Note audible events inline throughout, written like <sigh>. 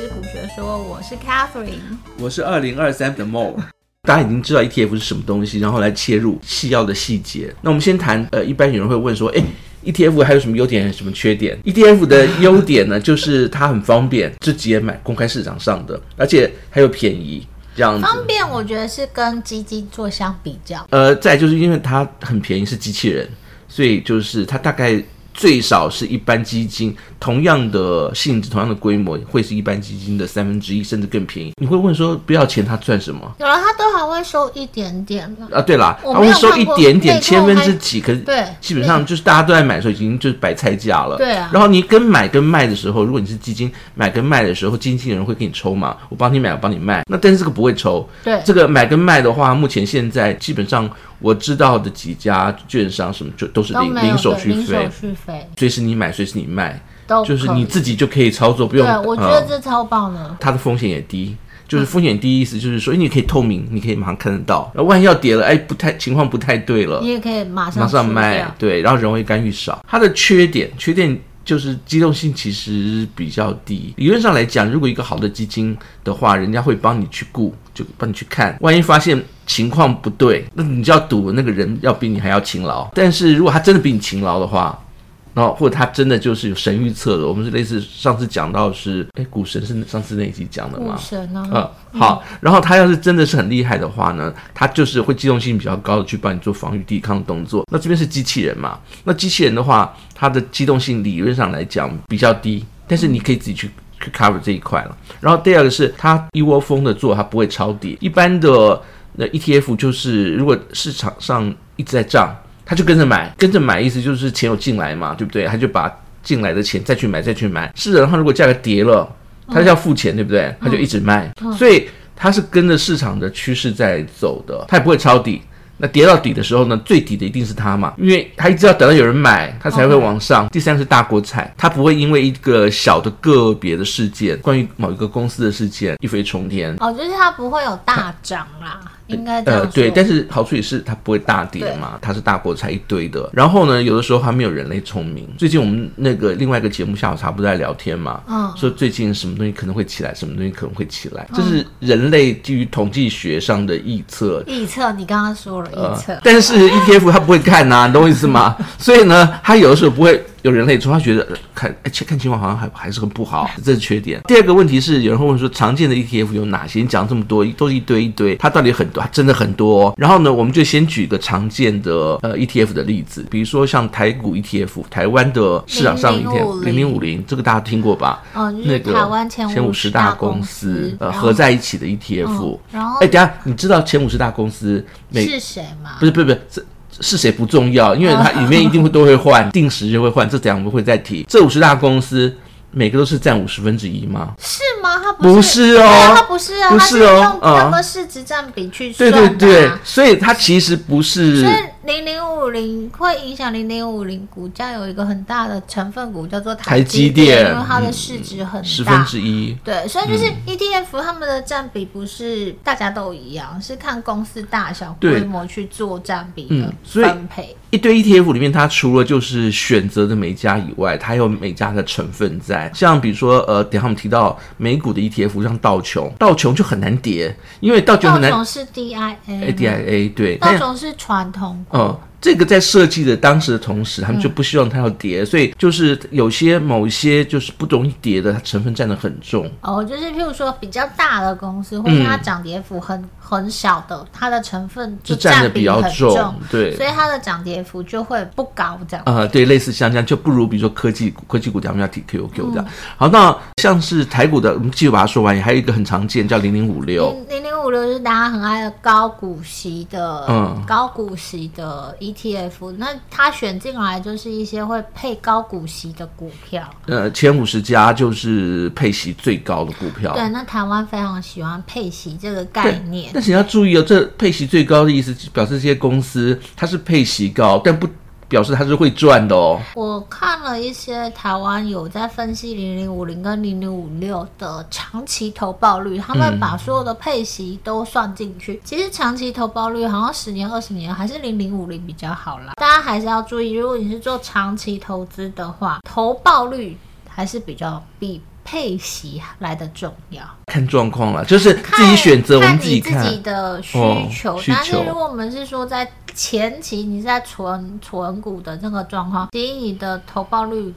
知股学说，我是 Catherine，我是二零二三的 Mo。大家已经知道 ETF 是什么东西，然后来切入细要的细节。那我们先谈，呃，一般有人会问说，哎，ETF 还有什么优点，什么缺点？ETF 的优点呢，就是它很方便，直接买公开市场上的，而且还有便宜，这样子。方便，我觉得是跟基金做相比较。呃，再就是因为它很便宜，是机器人，所以就是它大概。最少是一般基金同样的性质、同样的规模，会是一般基金的三分之一，甚至更便宜。你会问说，不要钱他赚什么？有了，他都还会收一点点啊，对啦，他会收一点点，千分之几，可是对，基本上就是大家都在买的时候，已经就是白菜价了。对啊。然后你跟买跟卖的时候，如果你是基金买跟卖的时候，经纪人会给你抽嘛，我帮你买，我帮你卖。那但是这个不会抽。对。这个买跟卖的话，目前现在基本上。我知道的几家券商什么就都是零零手续费，零手续费，随时你买随时你卖，就是你自己就可以操作，不用。对，我觉得这超棒的。嗯、它的风险也低，就是风险低，意思就是说，你可以透明，你可以马上看得到。然后万一要跌了，哎，不太情况不太对了，你也可以马上马上卖。对，然后人为干预少。它的缺点，缺点就是机动性其实比较低。理论上来讲，如果一个好的基金的话，人家会帮你去顾。就帮你去看，万一发现情况不对，那你就要赌那个人要比你还要勤劳。但是如果他真的比你勤劳的话，然后或者他真的就是有神预测的，我们是类似上次讲到是，哎，股神是上次那一集讲的吗？股神啊，嗯，好。然后他要是真的是很厉害的话呢，他就是会机动性比较高的去帮你做防御抵抗的动作。那这边是机器人嘛？那机器人的话，它的机动性理论上来讲比较低，但是你可以自己去。去 cover 这一块了，然后第二个是它一窝蜂的做，它不会抄底。一般的那 ETF 就是，如果市场上一直在涨，它就跟着买，跟着买意思就是钱有进来嘛，对不对？他就把进来的钱再去买，再去买。是的，然后如果价格跌了，他就要付钱，对不对？他就一直卖，所以它是跟着市场的趋势在走的，它也不会抄底。那跌到底的时候呢，最底的一定是它嘛，因为它一直要等到有人买，它才会往上。第三个是大国彩，它不会因为一个小的个别的事件，关于某一个公司的事件一飞冲天。哦，就是它不会有大涨啦。应该呃对，但是好处也是它不会大跌嘛，它是大国彩一堆的。然后呢，有的时候还没有人类聪明。最近我们那个另外一个节目下午茶不是在聊天嘛，嗯，说最近什么东西可能会起来，什么东西可能会起来，这是人类基于统计学上的预测。预测，你刚刚说了预测，呃，但是 ETF 它不会看呐，啊，你懂我意思吗？<laughs> 所以呢，它有的时候不会。有人类从他觉得看哎，看情况好像还还是很不好，这是缺点。第二个问题是，有人会问说，常见的 ETF 有哪些？你讲这么多，都是一堆一堆，它到底很真的很多哦。然后呢，我们就先举个常见的呃 ETF 的例子，比如说像台股 ETF，台湾的市场上 ETF 零零五零，这个大家听过吧？哦，那个台湾前五十大公司呃合在一起的 ETF。然后哎，等下你知道前五十大公司是谁吗？不是不是不是。是谁不重要，因为它里面一定会都会换，定时就会换。这等下我们会再提。这五十大公司每个都是占五十分之一吗？是吗？它不是，不是哦，他不是哦，不是哦，用它的市值占比去算的。对对对，所以它其实不是。零零五零会影响零零五零股价有一个很大的成分股叫做台积电，因为它的市值很大，十分之一。对，所以就是 ETF 他们的占比不是大家都一样，是看公司大小规模去做占比的分配。一堆 ETF 里面，它除了就是选择的每家以外，它有每家的成分在。像比如说，呃，等下我们提到美股的 ETF，像道琼，道琼就很难跌，因为道琼很难。道琼是 DIA，DIA 对，道琼是传统股。哦，这个在设计的当时的同时，他们就不希望它要跌，嗯、所以就是有些某一些就是不容易跌的，它成分占得很重。哦，就是譬如说比较大的公司，或者它涨跌幅很、嗯、很小的，它的成分就占的比较重，对，所以它的涨跌幅就会不高，这样。呃，对，类似像这样就不如比如说科技股，科技股咱们要提 QQ 这样。嗯、好，那像是台股的，我们继续把它说完，也还有一个很常见叫零零五六，零零五六是大家很爱的高股息的，嗯，高股息的。ETF，那他选进来就是一些会配高股息的股票。呃，前五十家就是配息最高的股票。对，那台湾非常喜欢配息这个概念。但是你要注意哦，这配息最高的意思表示这些公司它是配息高，但不。表示它是会赚的哦。我看了一些台湾有在分析零零五零跟零零五六的长期投报率，他们把所有的配息都算进去。嗯、其实长期投报率好像十年、二十年还是零零五零比较好啦。大家还是要注意，如果你是做长期投资的话，投报率还是比较比。配息来的重要。看状况了，就是自己选择，我们自己看自己的需求。哦、需求。但是如果我们是说在前期你在存存股的这个状况，其实你的投报率。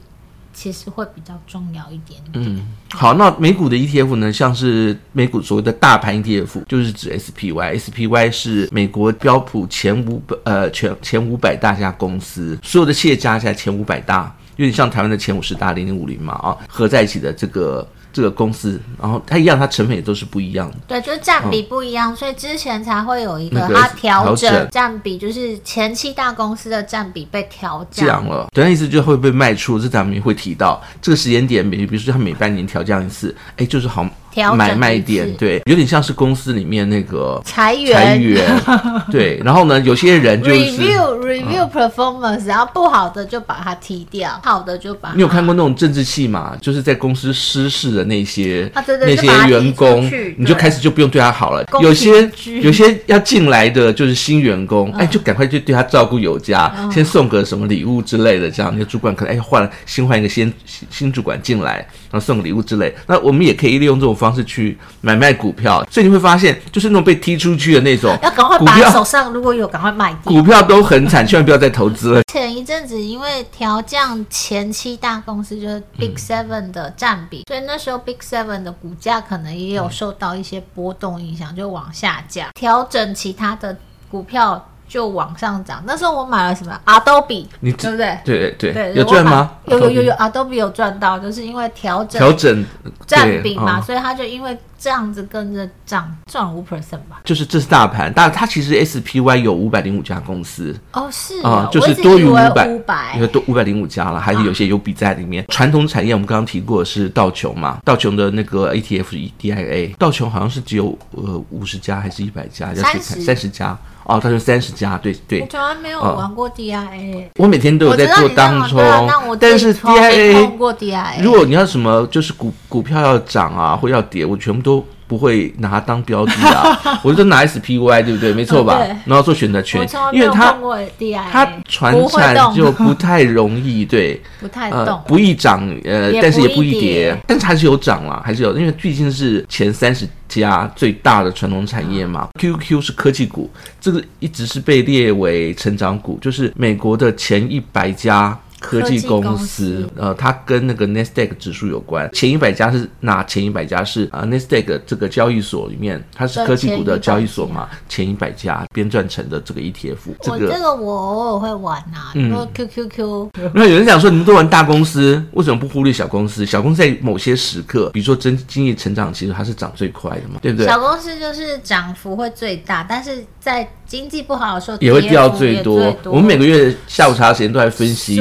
其实会比较重要一点点。嗯，好，那美股的 ETF 呢？像是美股所谓的大盘 ETF，就是指 SPY，SPY 是美国标普前五百呃全前五百大家公司，所有的企业加起来前五百大，有点像台湾的前五十大零零五零嘛啊，合在一起的这个。这个公司，然后它一样，它成本也都是不一样的。对，就是占比不一样，嗯、所以之前才会有一个它调整占比，就是前期大公司的占比被调降了。等下意思就会被卖出，这咱们也会提到这个时间点，比比如说它每半年调降一次，哎，就是好。买卖点对，有点像是公司里面那个裁员，裁员 <laughs> 对，然后呢，有些人就是 review review performance，、嗯、然后不好的就把它踢掉，好的就把。你有看过那种政治戏吗？就是在公司失事的那些、那些员工，你就开始就不用对他好了。有些有些要进来的就是新员工，嗯、哎，就赶快就对他照顾有加，嗯、先送个什么礼物之类的，这样那个主管可能哎换了新换一个新新主管进来，然后送个礼物之类。那我们也可以利用这种方式去买卖股票，所以你会发现，就是那种被踢出去的那种，<laughs> 要赶快把手上如果有赶快卖掉。股票都很惨，千万不要再投资了。<laughs> 前一阵子因为调降前期大公司就是 Big Seven 的占比，嗯、所以那时候 Big Seven 的股价可能也有受到一些波动影响，就往下降。调整其他的股票。就往上涨，那时候我买了什么？Adobe，你对不对？对对对，有赚吗？有有有有，Adobe 有赚到，就是因为调整调整占比嘛，所以它就因为这样子跟着涨，赚五 percent 吧。就是这是大盘，但它其实 SPY 有五百零五家公司哦，是啊，就是多于五百，因为多五百零五家了，还是有些有比在里面。传统产业我们刚刚提过的是道琼嘛，道琼的那个 ETF DIA，道琼好像是只有呃五十家还是一百家？要去看三十家。哦，他说三十家，对对。我从来没有玩过 DIA，我每天都有在做当冲，但是 DIA，如果你要什么，就是股股票要涨啊，或要跌，我全部都。不会拿它当标的啊，<laughs> 我就拿 SPY 对不对？没错吧？然后做选择权，因为它它传产就不太容易，对，<laughs> 不太动，不易涨，呃，但是也不易跌，但是还是有涨啦，还是有，因为毕竟是前三十家最大的传统产业嘛。QQQ 是科技股，这个一直是被列为成长股，就是美国的前一百家。科技公司，呃，它跟那个 Nasdaq 指数有关。前一百家是哪？前一百家是啊，Nasdaq 这个交易所里面，它是科技股的交易所嘛？前一百家编撰成的这个 ETF。这个我这个我偶尔会玩呐、啊，比如说 QQQ。那有人讲说，你们都玩大公司，为什么不忽略小公司？小公司在某些时刻，比如说真经济成长，其实它是涨最快的嘛，对不对？小公司就是涨幅会最大，但是在经济不好的时候也会掉最多。我们每个月下午茶的时间都在分析。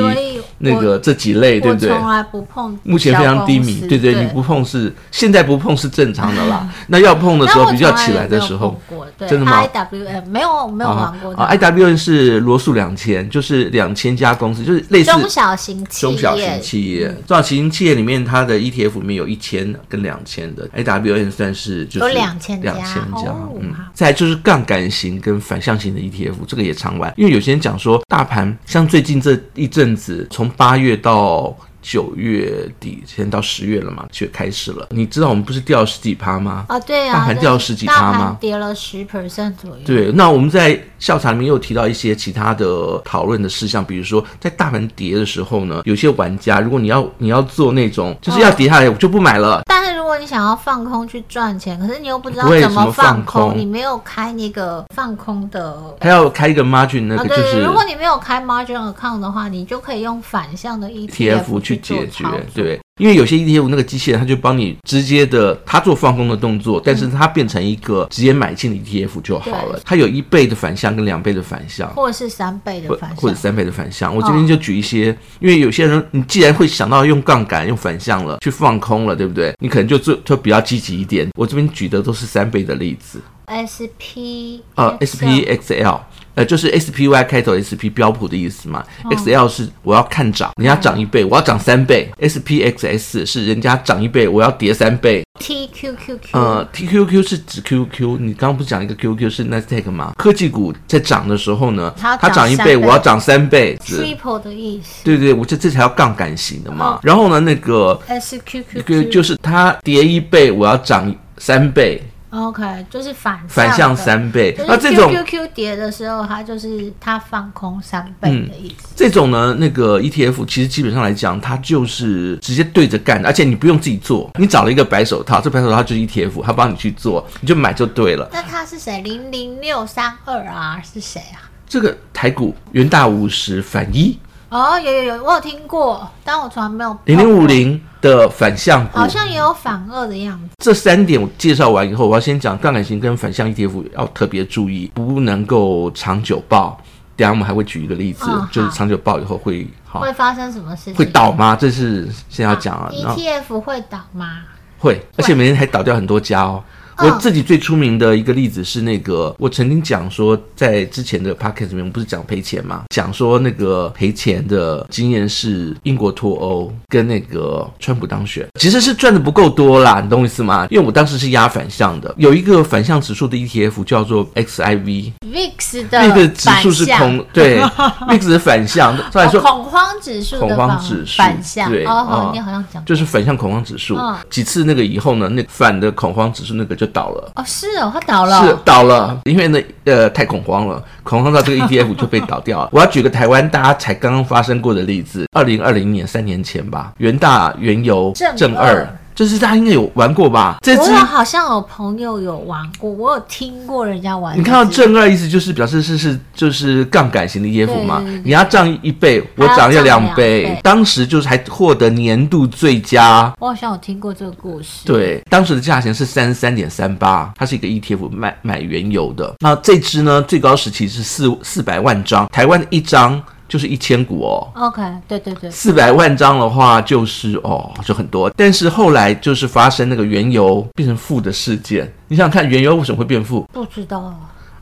那个这几类对不对？从来不碰，目前非常低迷。对对，你不碰是现在不碰是正常的啦。<laughs> 那要碰的时候，比较起来的时候，真的吗？IWM 没有没有玩过。啊，IWM 是罗素两千，就是两千家公司，就是类似中小型企业。中小型企业，中小型企业里面，它的 ETF 里面有一千跟两千的，IWM 算是就是两千两千家。嗯，再就是杠杆型跟反向型的 ETF，这个也常玩，因为有些人讲说，大盘像最近这一阵子从八月到九月底，现在到十月了嘛，就开始了。你知道我们不是掉十几趴吗？啊，对啊，大盘掉十几趴吗？跌了十 percent 左右。对，那我们在校场里面又提到一些其他的讨论的事项，比如说在大盘跌的时候呢，有些玩家，如果你要你要做那种就是要跌下来，我就不买了。但是如果你想要放空去赚钱，可是你又不知道怎么放空，你没有开那个放空的，还要开一个 margin 那个就是，如果你没有开 margin account 的话，你就可以用反向的 ETF 去。去解决，对，因为有些 ETF 那个机器人，它就帮你直接的，它做放空的动作，但是它变成一个直接买进的 ETF 就好了。它有一倍的反向跟两倍的反向，或者是三倍的反向，或者三倍的反向。我这边就举一些，因为有些人，你既然会想到用杠杆、用反向了去放空了，对不对？你可能就做就比较积极一点。我这边举的都是三倍的例子。S P 呃，S P X L。呃，就是 SPY 开头 SP 标普的意思嘛。哦、XL 是我要看涨，人家涨一倍，我要涨三倍。SPXS 是人家涨一倍，我要跌三倍。TQQQ 呃，TQQ 是指 QQ，你刚刚不是讲一个 QQ 是 Nasdaq 吗？科技股在涨的时候呢，它涨一倍，我要涨三倍。Triple 的意思。对对，我这这才叫杠杆型的嘛。哦、然后呢，那个 SQQQ 就是它跌一倍，我要涨三倍。OK，就是反反向三倍。那这种 QQQ 跌的时候，它就是它放空三倍的意思。嗯、这种呢，那个 ETF 其实基本上来讲，它就是直接对着干的，而且你不用自己做，你找了一个白手套，这白手套就是 ETF，它帮你去做，你就买就对了。那它是谁？零零六三二啊，是谁啊？这个台股元大五十反一。哦，有有有，我有听过，但我从来没有。零零五零的反向股，好像也有反二的样子。这三点我介绍完以后，我要先讲杠杆型跟反向 ETF 要特别注意，不能够长久抱。等下我们还会举一个例子，哦、就是长久抱以后会好会发生什么事情？会倒吗？这是先要讲啊。ETF 会倒吗？会，而且每天还倒掉很多家哦。我自己最出名的一个例子是那个，我曾经讲说，在之前的 podcast 里面，我们不是讲赔钱嘛？讲说那个赔钱的经验是英国脱欧跟那个川普当选，其实是赚的不够多啦，你懂我意思吗？因为我当时是压反向的，有一个反向指数的 ETF 叫做 XIV，VIX 的那个指数是空，对，VIX 的反向，再来 <laughs> 说恐慌指数，恐慌指数反向，对，哦，你好像讲就是反向恐慌指数，几次那个以后呢，那反的恐慌指数那个就。倒了哦，是哦，它倒了，是倒了，因为呢，呃，太恐慌了，恐慌到这个 <laughs> ETF 就被倒掉了。我要举个台湾大家才刚刚发生过的例子，二零二零年三年前吧，元大原油正二。就是大家应该有玩过吧？这我好像有朋友有玩过，我有听过人家玩。你看到正二意思就是表示是是就是杠杆型的 ETF 嘛？你要涨一倍，我涨要两倍。当时就是还获得年度最佳。我好像有听过这个故事。对，当时的价钱是三十三点三八，它是一个 ETF 买买原油的。那这支呢，最高时期是四四百万张，台湾的一张。就是一千股哦，OK，对对对，四百万张的话就是哦，就很多。但是后来就是发生那个原油变成负的事件，你想想看，原油为什么会变负？不知道啊。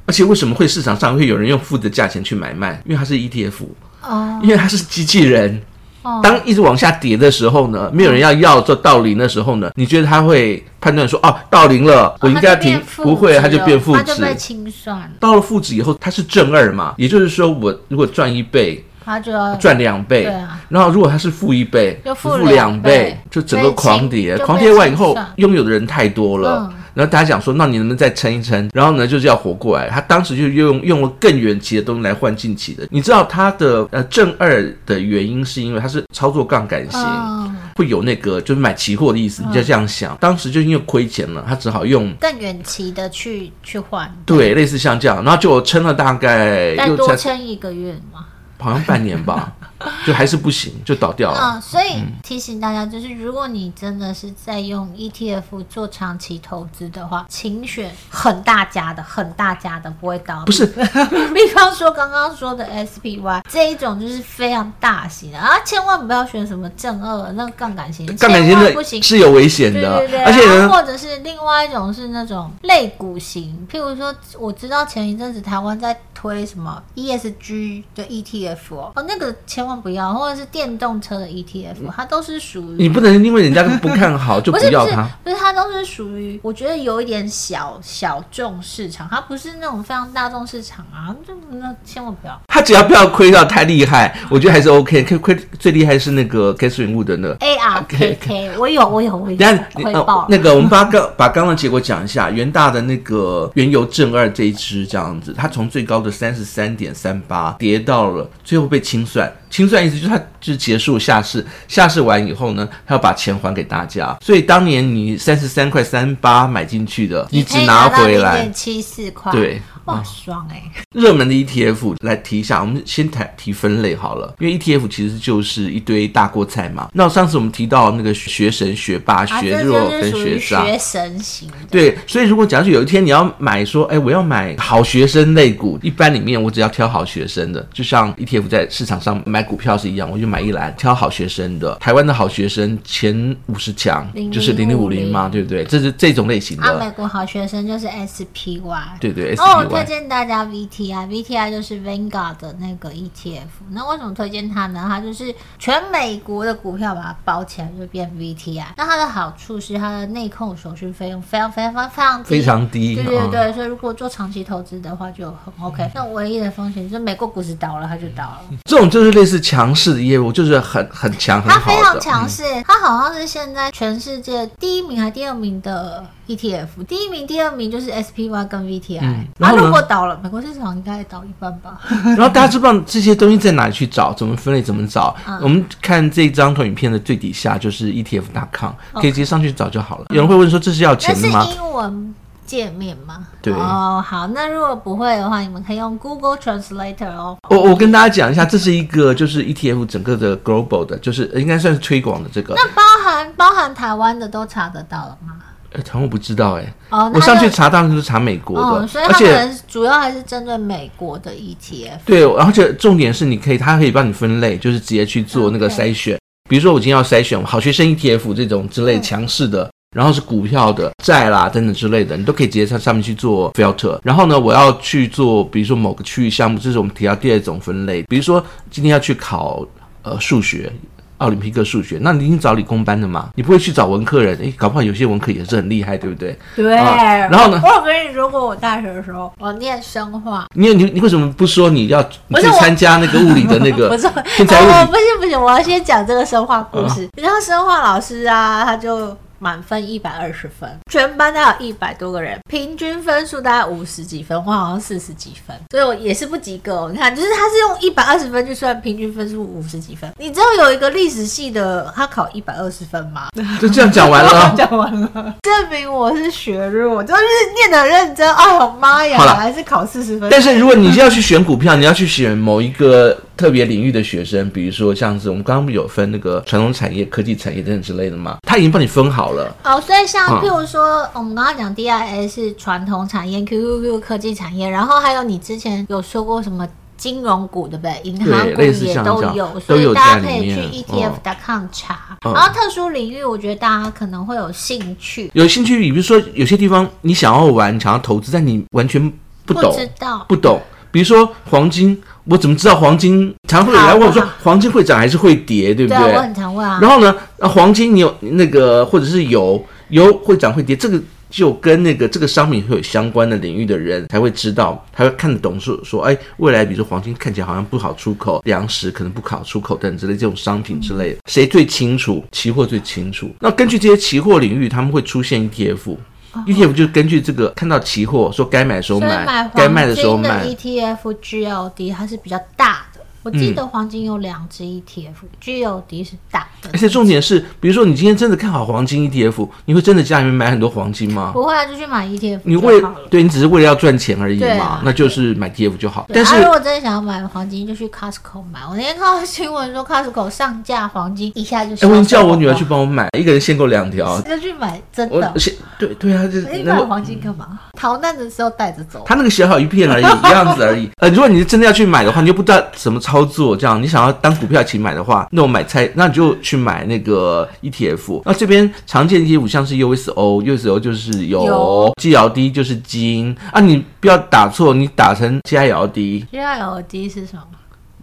而且为什么会市场上会有人用负的价钱去买卖？因为它是 ETF 哦，因为它是机器人。哦，当一直往下跌的时候呢，没有人要要做到零的时候呢，你觉得他会判断说哦，到零了，我应该要停？不会，它就变负值，它就被清算。到了负值以后，它是正二嘛，也就是说，我如果赚一倍，他就要赚两倍。对啊。然后如果他是负一倍，就负两倍，就整个狂跌，狂跌完以后，拥有的人太多了。然后大家讲说，那你能不能再撑一撑？然后呢，就是要活过来。他当时就用用了更远期的东西来换近期的。你知道他的呃正二的原因，是因为他是操作杠杆型，嗯、会有那个就是买期货的意思。你就这样想，嗯、当时就因为亏钱了，他只好用更远期的去去换。对，类似像这样，然后就撑了大概再多撑一个月嘛，好像半年吧。<laughs> 就还是不行，就倒掉了。嗯，所以提醒大家，就是如果你真的是在用 ETF 做长期投资的话，请选很大家的、很大家的，不会倒。不是，<laughs> 比方说刚刚说的 SPY 这一种就是非常大型的啊，千万不要选什么正二那个杠杆型，杠杆型的不行，是有危险的。对对对，而且呢，或者是另外一种是那种类股型，譬如说，我知道前一阵子台湾在推什么 ESG 的 ETF 哦，哦那个千万。不要，或者是电动车的 ETF，它都是属于你不能因为人家不看好就不要它，不是它都是属于我觉得有一点小小众市场，它不是那种非常大众市场啊，就那千万不要。它只要不要亏到太厉害，我觉得还是 OK。亏亏最厉害是那个 Catherine Wood 的那 ARKK，我有我有我有。等下亏爆那个，我们把刚把刚刚的结果讲一下，元大的那个原油正二这一支这样子，它从最高的三十三点三八跌到了最后被清算。清算意思就是他就是结束下市，下市完以后呢，他要把钱还给大家。所以当年你三十三块三八买进去的，你只拿回来七四块。对，哇，爽哎、欸！热门的 ETF 来提一下，我们先谈提分类好了，因为 ETF 其实就是一堆大锅菜嘛。那上次我们提到那个学神、学霸、学弱跟学渣，学神型。对，所以如果假如有一天你要买说，哎，我要买好学生类股，一般里面我只要挑好学生的，就像 ETF 在市场上买。股票票是一样，我就买一篮，挑好学生的，台湾的好学生前五十强就是零零五零嘛，对不对？这是这种类型的。啊，美国好学生就是 SPY，对对。哦，我推荐大家 VTI，VTI 就是 Vanguard 的那个 ETF。那为什么推荐它呢？它就是全美国的股票把它包起来就变 VTI。那它的好处是它的内控手续费用非常非常非常低，非常低。对对对，嗯、所以如果做长期投资的话就很 OK。那唯一的风险就是美国股市倒了，它就倒了。这种就是类似强势的业务，就是很很强，很好的。它非常强势，嗯、它好像是现在全世界第一名还是第二名的 ETF。第一名、第二名就是 SPY 跟 VTI。嗯、然后如果倒了，美国市场应该也倒一半吧。<laughs> 然后大家知不知道这些东西在哪里去找？怎么分类？怎么找？嗯、我们看这张投影片的最底下就是 ETF.com，可以直接上去找就好了。有人会问说，这是要钱的吗？是英文。界面吗？对哦，好，那如果不会的话，你们可以用 Google Translator 哦。我我跟大家讲一下，这是一个就是 ETF 整个的 global 的，就是应该算是推广的这个。那包含包含台湾的都查得到了吗？哎，台湾我不知道哎。哦，我上去查当然是查美国的，哦、所以它可能主要还是针对美国的 ETF。对，而且重点是你可以，它可以帮你分类，就是直接去做那个筛选。Okay. 比如说我今天要筛选好学生 ETF 这种之类强势的。嗯然后是股票的债啦等等之类的，你都可以直接在上面去做 filter。然后呢，我要去做，比如说某个区域项目，这是我们提到第二种分类。比如说今天要去考呃数学，奥林匹克数学，那你一定找理工班的嘛，你不会去找文科人。诶，搞不好有些文科也是很厉害，对不对？对。啊、然后呢？我有跟你说过，我大学的时候我念生化。你你你为什么不说你要你去参加那个物理的那个？<laughs> 不是，天才物理。不行不行，我要先讲这个生化故事。你知道生化老师啊，他就。满分一百二十分，全班大概有一百多个人，平均分数大概五十几分，我好像四十几分，所以我也是不及格。你看，就是他是用一百二十分去算平均分数五十几分。你知道有一个历史系的，他考一百二十分吗？<laughs> 就这样讲完了，讲完了，证明我是学弱，就是念得认真。哎呦妈呀，啦还是考四十分。但是如果你要去选股票，你要去选某一个。特别领域的学生，比如说像是我们刚刚不有分那个传统产业、科技产业等等之类的吗？他已经帮你分好了。哦，所以像譬如说，嗯、我们刚刚讲 DIS 是传统产业，QQQ 科技产业，然后还有你之前有说过什么金融股，对不对？银行股也都有，所以大家可以去 ETF.com 查。嗯、然后特殊领域，我觉得大家可能会有兴趣。有兴趣，比如说有些地方你想要玩，想要投资，但你完全不懂，不知道，不懂。比如说黄金。我怎么知道黄金常会有人来问我说黄金会涨还是会跌，对不对？对，我很常问啊。然后呢，黄金你有那个或者是油，油会涨会跌，这个就跟那个这个商品会有相关的领域的人才会知道，才会看得懂说说，哎，未来比如说黄金看起来好像不好出口，粮食可能不好出口等之类这种商品之类的，谁最清楚？期货最清楚。那根据这些期货领域，他们会出现 ETF。ETF 就是根据这个看到期货说该买的时候买，该卖的时候卖。ETF GLD 它是比较大的。我记得黄金有两只 ETF，GLD 是大的。而且重点是，比如说你今天真的看好黄金 ETF，你会真的家里面买很多黄金吗？不会啊，就去买 ETF。你为对你只是为了要赚钱而已嘛，那就是买 ETF 就好。但是如果真的想要买黄金，就去 Costco 买。我那天看到新闻说 Costco 上架黄金一下就。哎，我叫我女儿去帮我买，一个人限购两条。就去买真的。对对啊，就是你买黄金干嘛？逃难的时候带着走。他那个小小一片而已，一样子而已。呃，如果你真的要去买的话，你就不知道怎么操作。这样，你想要当股票一起买的话，那我买菜，那你就去买那个 ETF。那这边常见的 ETF 像是 USO，USO 就是有，GLD 就是金啊。你不要打错，你打成 GILD，GILD 是什么？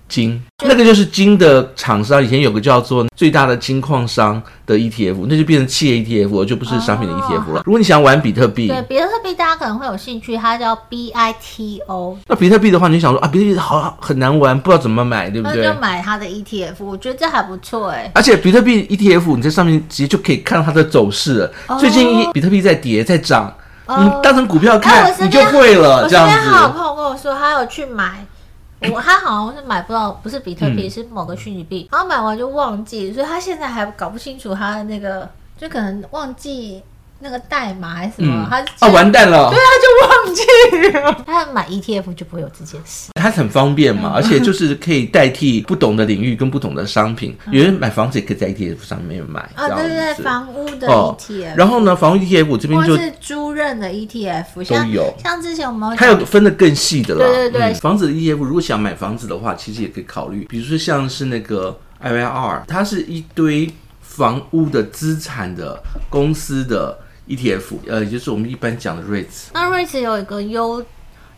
金，那个就是金的厂商，以前有个叫做最大的金矿商的 ETF，那就变成企业 ETF，就不是商品的 ETF 了。哦、如果你想玩比特币，对，比特币大家可能会有兴趣，它叫 BITO。那比特币的话，你就想说啊，比特币好很难玩，不知道怎么买，对不对？那就买它的 ETF，我觉得这还不错哎、欸。而且比特币 ETF，你在上面直接就可以看到它的走势了。哦、最近比特币在跌，在涨，哦、你当成股票看，哎、你就会了。这样子。我身边好朋友跟我说，他有去买。我他好像是买不到，不是比特币，是某个虚拟币。然后买完就忘记，所以他现在还搞不清楚他的那个，就可能忘记那个代码还是什么，他啊完蛋了，对啊，就忘记了。<laughs> 他买 ETF 就不会有这件事，它很方便嘛，而且就是可以代替不同的领域跟不同的商品。有人买房子也可以在 ETF 上面买啊，对对对，房屋的 ETF。然后呢，房屋 ETF 这边就是租赁的 ETF 都有，像之前我们还有分的更细的了。对对对，房子的 ETF 如果想买房子的话，其实也可以考虑，比如说像是那个 IYR，它是一堆房屋的资产的公司的。ETF，呃，也就是我们一般讲的 REITs。那 REITs 有一个优，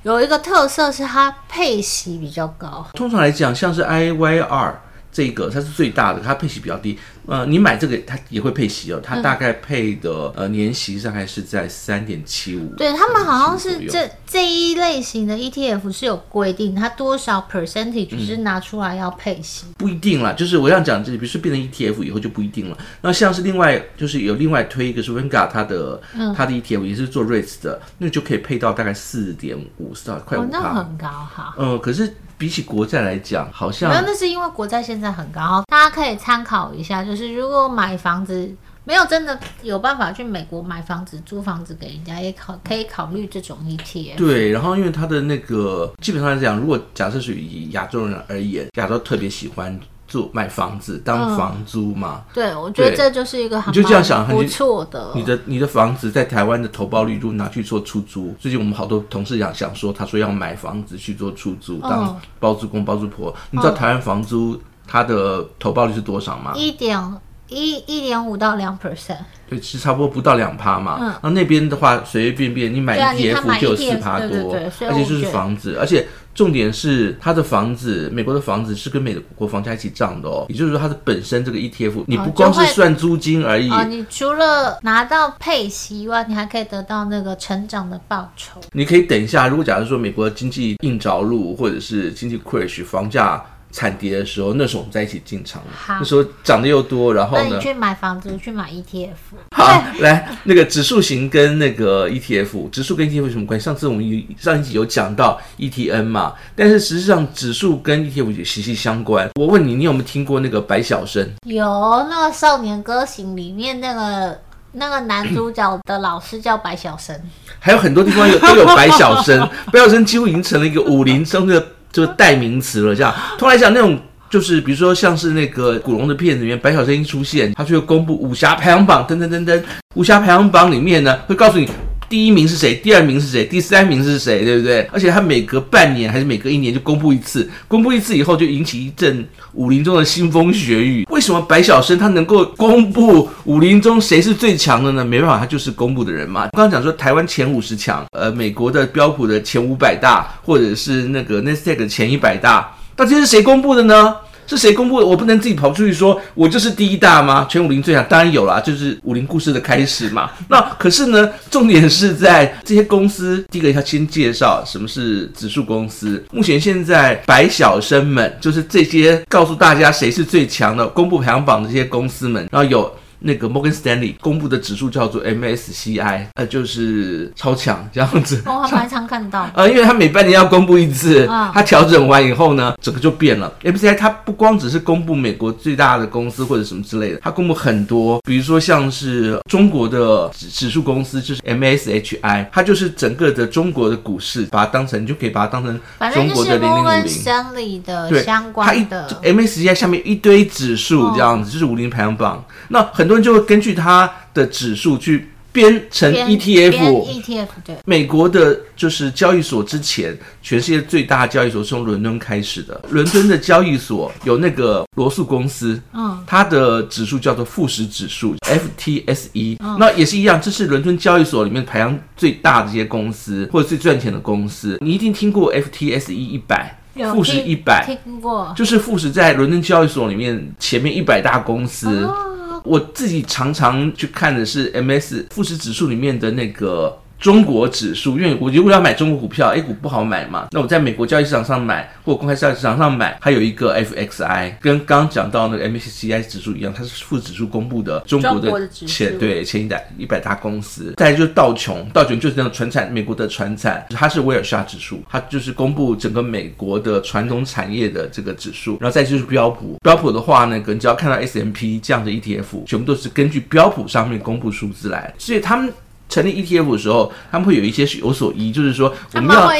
有一个特色是它配息比较高。通常来讲，像是 IYR。这个它是最大的，它配息比较低。呃，你买这个它也会配息哦，它大概配的呃年息大概是在三点七五。对，他们好像是这这一类型的 ETF 是有规定，它多少 percentage 是拿出来要配息。嗯、不一定啦，就是我要讲这里，比如说变成 ETF 以后就不一定了。那像是另外就是有另外推一个是 Vanguard 它的、嗯、它的 ETF 也是做 REITs 的，那就可以配到大概四点五，到快五。哦，那很高哈。嗯、呃，可是。比起国债来讲，好像那是因为国债现在很高，大家可以参考一下。就是如果买房子没有真的有办法去美国买房子、租房子给人家，也考可以考虑这种 ETF。对，然后因为它的那个基本上来讲，如果假设是以亚洲人而言，亚洲特别喜欢。住买房子当房租嘛？嗯、对，我觉得这就是一个很你就这样想不错的。你的你的房子在台湾的投报率，如果拿去做出租，最近我们好多同事想想说，他说要买房子去做出租，当包租公包租婆。你知道台湾房租它的投报率是多少吗？一点一一点五到两 percent。对，其实差不多不到两趴嘛。嗯。那那边的话，随随便便你买 ETF 就有四趴多，而且就是房子，而且。重点是它的房子，美国的房子是跟美国房价一起涨的哦。也就是说，它的本身这个 ETF，你不光是算租金而已啊，你除了拿到配息以外，你还可以得到那个成长的报酬。你可以等一下，如果假如说美国的经济硬着陆，或者是经济 crash，房价。惨跌的时候，那时候我们在一起进场。好，那时候涨得又多，然后呢？那你去买房子，去买 ETF。好，来那个指数型跟那个 ETF，指数跟 ETF 有什么关系？上次我们上一集有讲到 ETN 嘛，但是实际上指数跟 ETF 也息息相关。我问你，你有没有听过那个白晓生？有，那个少年歌行里面那个那个男主角的老师叫白晓生。还有很多地方有都有白晓生，<laughs> 白晓生几乎已经成了一个武林中的。这个代名词了，这样。通常来讲，那种就是比如说像是那个古龙的片子里面，白小生一出现，他就会公布武侠排行榜，噔噔噔噔，武侠排行榜里面呢，会告诉你第一名是谁，第二名是谁，第三名是谁，对不对？而且他每隔半年还是每隔一年就公布一次，公布一次以后就引起一阵武林中的腥风血雨。为什么白晓生他能够公布武林中谁是最强的呢？没办法，他就是公布的人嘛。刚刚讲说台湾前五十强，呃，美国的标普的前五百大，或者是那个 Nasdaq 的前一百大，到底是谁公布的呢？是谁公布的？我不能自己跑出去说，我就是第一大吗？全武林最强，当然有啦，就是武林故事的开始嘛。那可是呢，重点是在这些公司，第一个要先介绍什么是指数公司。目前现在白小生们，就是这些告诉大家谁是最强的，公布排行榜的这些公司们，然后有。那个摩根士丹利公布的指数叫做 MSCI，呃，就是超强这样子。哦，还蛮常看到。<laughs> 呃，因为它每半年要公布一次，它调整完以后呢，整个就变了。MSCI 它不光只是公布美国最大的公司或者什么之类的，它公布很多，比如说像是中国的指指数公司，就是 MSHI，它就是整个的中国的股市，把它当成就可以把它当成中国的零零五零。摩根士丹利的相关的。它一 MSCI 下面一堆指数这样子，就是五零排行榜。那很多人就会根据它的指数去编成 ETF。ETF 对。美国的就是交易所之前，全世界最大的交易所是从伦敦开始的。伦敦的交易所有那个罗素公司，嗯，它的指数叫做富时指数 （FTSE）。那也是一样，这是伦敦交易所里面排行最大的这些公司或者最赚钱的公司。你一定听过 FTSE 一百。富时一百，听过，就是富时在伦敦交易所里面前面一百大公司。我自己常常去看的是 MS 富时指数里面的那个中国指数，因为我如果要买中国股票，A 股不好买嘛，那我在美国交易市场上买，或公开市场上买，还有一个 FXI，跟刚刚讲到那个 MSCI 指数一样，它是富指数公布的中国的前对前一百一百大公司。再来就是道琼，道琼就是那种传产，美国的传产，它是威尔夏指数，它就是公布整个美国的传统产业的这个指数。然后再就是标普，标普的话呢，你只要看到 S M P 这样的 ETF，全部都是根据标普上面公布数字来，所以他们。成立 ETF 的时候，他们会有一些有所依，就是说我们要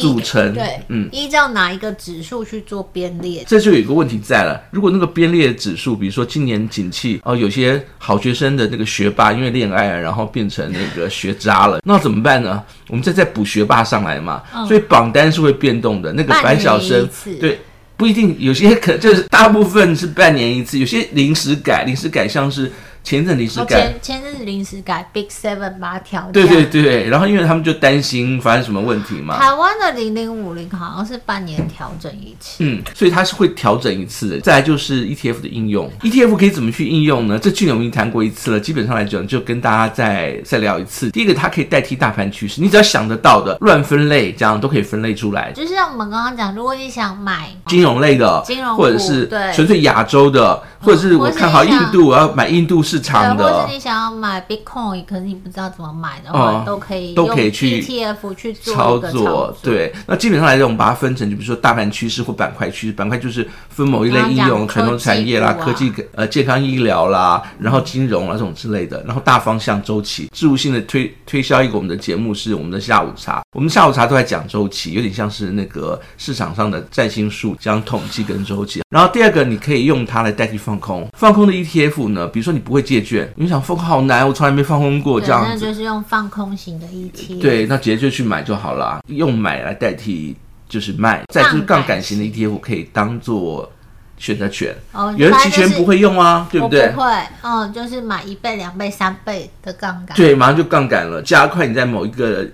组成，对，嗯，依照哪一个指数去做编列，这就有一个问题在了。如果那个编列指数，比如说今年景气哦，有些好学生的那个学霸因为恋爱然后变成那个学渣了，<laughs> 那怎么办呢？我们再再补学霸上来嘛，嗯，所以榜单是会变动的。那个白小生，对，不一定，有些可就是大部分是半年一次，有些临时改，临时改像是。前阵临时改，哦、前前阵子临时改，Big Seven 把它调。对对对，然后因为他们就担心发生什么问题嘛。台湾的零零五零好像是半年调整一次。嗯，所以它是会调整一次的。再来就是 ETF 的应用，ETF 可以怎么去应用呢？这去年我们已经谈过一次了，基本上来讲就跟大家再再聊一次。第一个，它可以代替大盘趋势，你只要想得到的乱分类，这样都可以分类出来。就是像我们刚刚讲，如果你想买金融类的，金融或者是纯粹亚洲的。或者是我看好印度，我要买印度市场的。或者是你想要买 Bitcoin，可是你不知道怎么买的话，都可以都可以去 ETF 去操作。对，那基本上来讲，我们把它分成，就比如说大盘趋势或板块趋势。板块就是分某一类应用，传统产业啦、科技呃健康医疗啦，然后金融啊这种之类的。然后大方向周期，植入性的推推销一个我们的节目是我们的下午茶。我们下午茶都在讲周期，有点像是那个市场上的占星术，讲统计跟周期。然后第二个，你可以用它来代替放空，放空的 ETF 呢，比如说你不会借券，你想放空好难，我从来没放空过这样子，那就是用放空型的 ETF。对，那直接就去买就好了，用买来代替就是卖。再就是杠杆型的 ETF 可以当做选择权，哦，有人期权不会用啊，对不对？不会，嗯，就是买一倍、两倍、三倍的杠杆，对，马上就杠杆了，加快你在某一个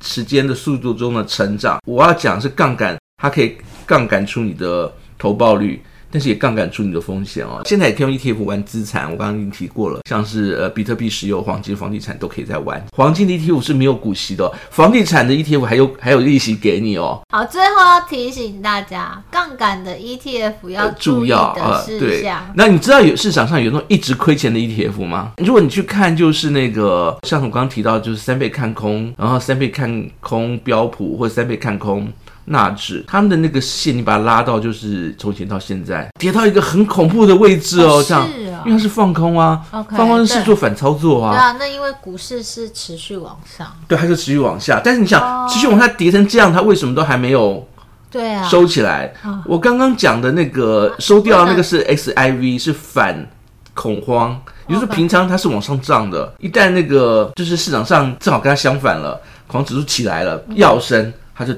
时间的速度中的成长。我要讲是杠杆，它可以杠杆出你的投报率。但是也杠杆出你的风险哦。现在也可以用 ETF 玩资产，我刚刚已经提过了，像是呃比特币、石油、黄金、房地产都可以在玩。黄金的 ETF 是没有股息的，房地产的 ETF 还有还有利息给你哦。好，最后要提醒大家，杠杆的 ETF 要注意的事项。呃、那你知道有市场上有那种一直亏钱的 ETF 吗？如果你去看，就是那个像我刚刚提到，就是三倍看空，然后三倍看空标普或者三倍看空。纳指他们的那个线，你把它拉到就是从前到现在跌到一个很恐怖的位置哦，这样，因为它是放空啊，放空是做反操作啊。对啊，那因为股市是持续往上，对，它是持续往下。但是你想，持续往下跌成这样，它为什么都还没有对啊收起来？我刚刚讲的那个收掉那个是 XIV，是反恐慌，也就是平常它是往上涨的，一旦那个就是市场上正好跟它相反了，恐慌指数起来了要升，它就。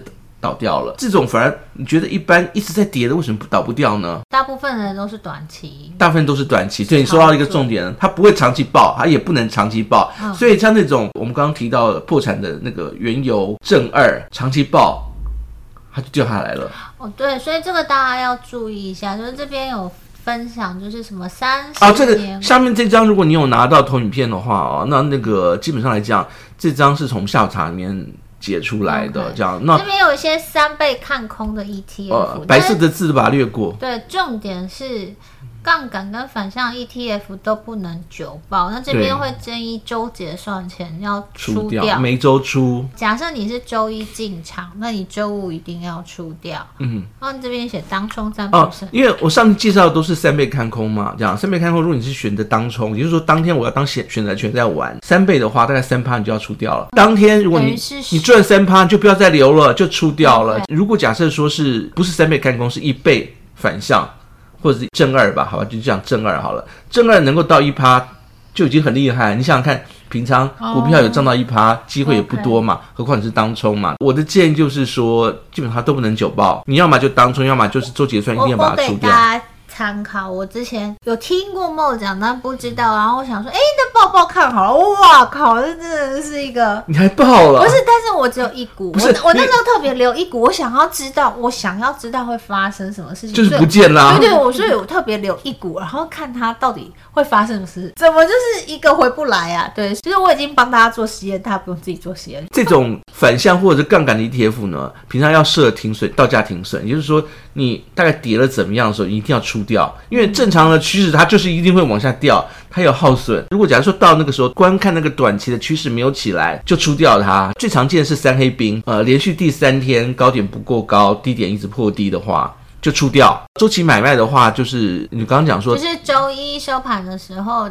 倒掉了，这种反而你觉得一般一直在跌的，为什么不倒不掉呢？大部分人都是短期，大部分都是短期。所以你说到一个重点，它不会长期爆，它也不能长期爆。嗯、所以像那种我们刚刚提到的破产的那个原油正二，长期爆，它就掉下来了。哦，对，所以这个大家要注意一下，就是这边有分享，就是什么三十啊，这个下面这张，如果你有拿到投影片的话哦，那那个基本上来讲，这张是从下午茶里面。解出来的.这样，那这边有一些三倍看空的 ETF，、呃、白色的字都把它略过。对，重点是。杠杆跟反向 ETF 都不能久抱，那这边会建议周结算前要出掉，每周出。假设你是周一进场，那你周五一定要出掉。嗯，然后这边写当冲占比。哦，因为我上次介绍的都是三倍看空嘛，这样三倍看空，如果你是选择当冲，也就是说当天我要当选选择权在玩，三倍的话大概三趴你就要出掉了。当天如果你你赚三趴就不要再留了，就出掉了。如果假设说是不是三倍看空，是一倍反向。或者是正二吧，好吧，就这样正二好了。正二能够到一趴就已经很厉害。你想想看，平常股票有涨到一趴，机会也不多嘛，何况你是当冲嘛。我的建议就是说，基本上都不能久报，你要么就当冲，要么就是做结算一定要把它出掉。参考，我之前有听过 Mo 讲，但不知道。然后我想说，哎，那抱抱看好了。哇靠，这真的是一个，你还抱了？不是，但是我只有一股。不是我，我那时候特别留一股，我想要知道，我想要知道会发生什么事情，就是不见啦。对对，我所以我特别留一股，然后看他到底会发生什么事，怎么就是一个回不来啊？对，其实我已经帮大家做实验，他不用自己做实验。这种反向或者是杠杆的 ETF 呢，平常要设停损，到价停损，也就是说你大概跌了怎么样的时候，你一定要出掉，因为正常的趋势它就是一定会往下掉，它有耗损。如果假如说到那个时候观看那个短期的趋势没有起来，就出掉它。最常见的是三黑兵，呃，连续第三天高点不够高，低点一直破低的话，就出掉。周期买卖的话，就是你刚刚讲说，就是周一收盘的时候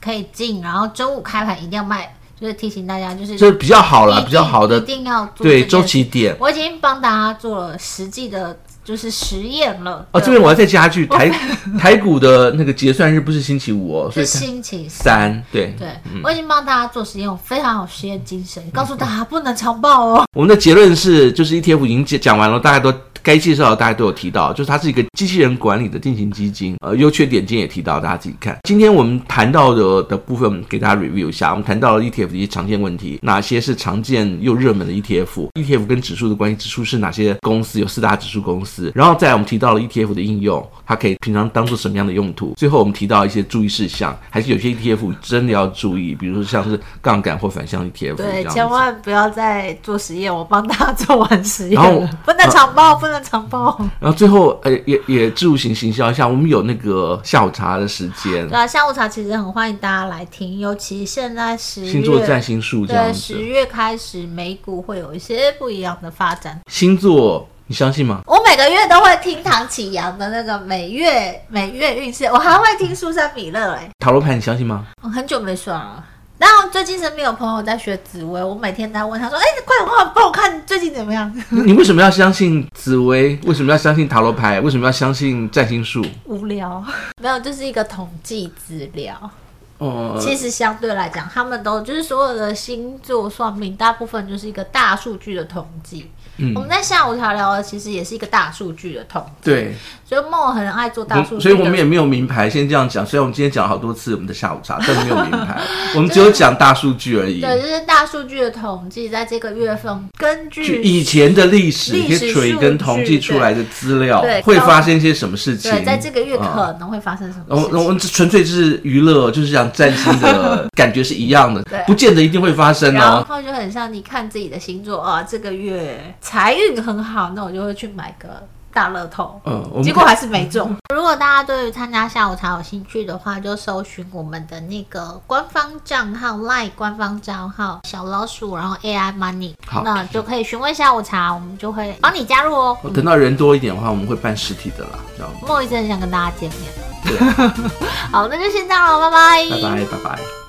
可以进，然后周五开盘一定要卖。就是提醒大家，就是就是比较好了，比较好的，一定要做对周期点。我已经帮大家做了实际的，就是实验了。哦，这边我要再加句，台 <laughs> 台股的那个结算日不是星期五哦，是星期三。对对，我已经帮大家做实验，我非常有实验精神，告诉大家不能长抱哦。我们的结论是，就是 ETF 已经讲讲完了，大家都。该介绍的大家都有提到，就是它是一个机器人管理的定型基金，呃，优缺点今天也提到，大家自己看。今天我们谈到的的部分，给大家 review 一下。我们谈到了 ETF 的一些常见问题，哪些是常见又热门的 ETF？ETF 跟指数的关系，指数是哪些公司？有四大指数公司。然后再来我们提到了 ETF 的应用，它可以平常当做什么样的用途？最后我们提到一些注意事项，还是有些 ETF 真的要注意，比如说像是杠杆或反向 ETF。对，千万不要再做实验，我帮大家做完实验然后不能长报，不能长抱。然后最后，呃，也也置入行行销一下，我们有那个下午茶的时间。对啊，下午茶其实很欢迎大家来听，尤其现在十月，星座占星术这样子。对，十月开始美股会有一些不一样的发展。星座，你相信吗？我每个月都会听唐启阳的那个每月每月运势，我还会听苏珊米勒哎。塔罗牌你相信吗？我很久没算了。然后最近身边有朋友在学紫薇，我每天在问他说：“哎，快点快帮我看最近怎么样？”你为什么要相信紫薇？为什么要相信塔罗牌？为什么要相信占星术？无聊，<laughs> 没有，就是一个统计资料。哦，其实相对来讲，他们都就是所有的星座算命，大部分就是一个大数据的统计。嗯，我们在下午茶聊的其实也是一个大数据的统计。对，所以梦很爱做大数据，所以我们也没有名牌。先这样讲，虽然我们今天讲了好多次我们的下午茶，但没有名牌，<laughs> 我们只有讲大数据而已。对，就是大数据的统计，在这个月份根据以前的历史 history 跟统计出来的资料，对，会发生一些什么事情？对，在这个月可能会发生什么事情？我我们纯粹是娱乐，就是讲占星的 <laughs> 感觉是一样的，对，不见得一定会发生哦。然后就很像你看自己的星座啊，这个月财运很好。那我就会去买个大乐透，嗯，结果还是没中。嗯、<laughs> 如果大家对于参加下午茶有兴趣的话，就搜寻我们的那个官方账号 LINE 官方账号小老鼠，然后 AI Money，好，那就可以询问下午茶，我们就会帮你加入哦。等到人多一点的话，我们会办实体的啦。莫一直很想跟大家见面。对，<laughs> 好，那就先这样了，拜拜，拜拜，拜拜。